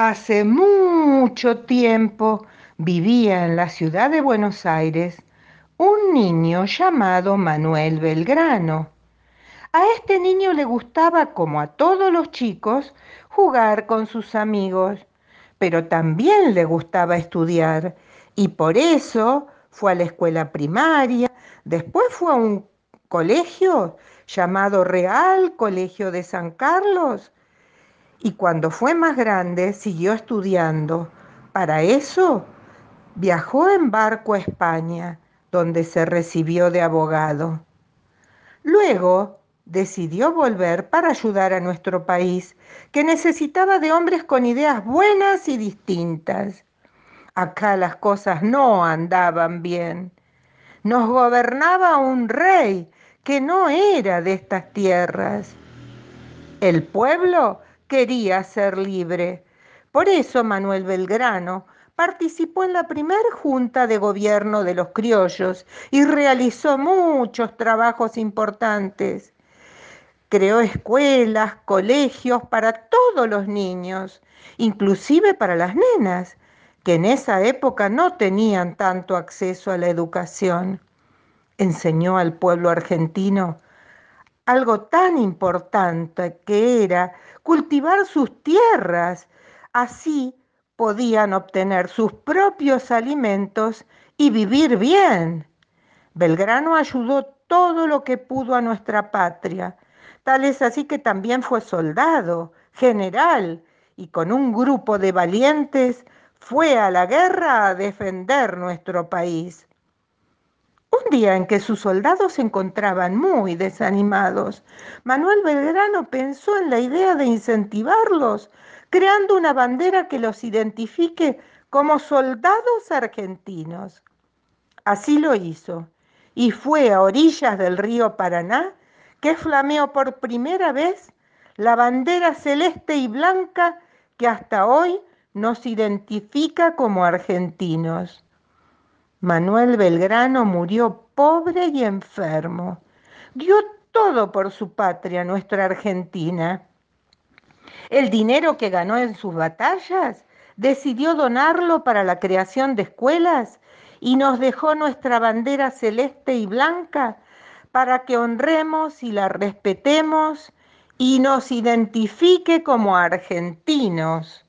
Hace mucho tiempo vivía en la ciudad de Buenos Aires un niño llamado Manuel Belgrano. A este niño le gustaba, como a todos los chicos, jugar con sus amigos, pero también le gustaba estudiar y por eso fue a la escuela primaria, después fue a un colegio llamado Real Colegio de San Carlos y cuando fue más grande siguió estudiando. Para eso viajó en barco a España, donde se recibió de abogado. Luego decidió volver para ayudar a nuestro país, que necesitaba de hombres con ideas buenas y distintas. Acá las cosas no andaban bien. Nos gobernaba un rey que no era de estas tierras. El pueblo quería ser libre. Por eso Manuel Belgrano participó en la primer junta de gobierno de los criollos y realizó muchos trabajos importantes. Creó escuelas, colegios para todos los niños, inclusive para las nenas, que en esa época no tenían tanto acceso a la educación. Enseñó al pueblo argentino algo tan importante que era cultivar sus tierras. Así podían obtener sus propios alimentos y vivir bien. Belgrano ayudó todo lo que pudo a nuestra patria. Tal es así que también fue soldado, general, y con un grupo de valientes fue a la guerra a defender nuestro país. Un día en que sus soldados se encontraban muy desanimados, Manuel Belgrano pensó en la idea de incentivarlos, creando una bandera que los identifique como soldados argentinos. Así lo hizo, y fue a orillas del río Paraná que flameó por primera vez la bandera celeste y blanca que hasta hoy nos identifica como argentinos. Manuel Belgrano murió pobre y enfermo. Dio todo por su patria, nuestra Argentina. El dinero que ganó en sus batallas decidió donarlo para la creación de escuelas y nos dejó nuestra bandera celeste y blanca para que honremos y la respetemos y nos identifique como argentinos.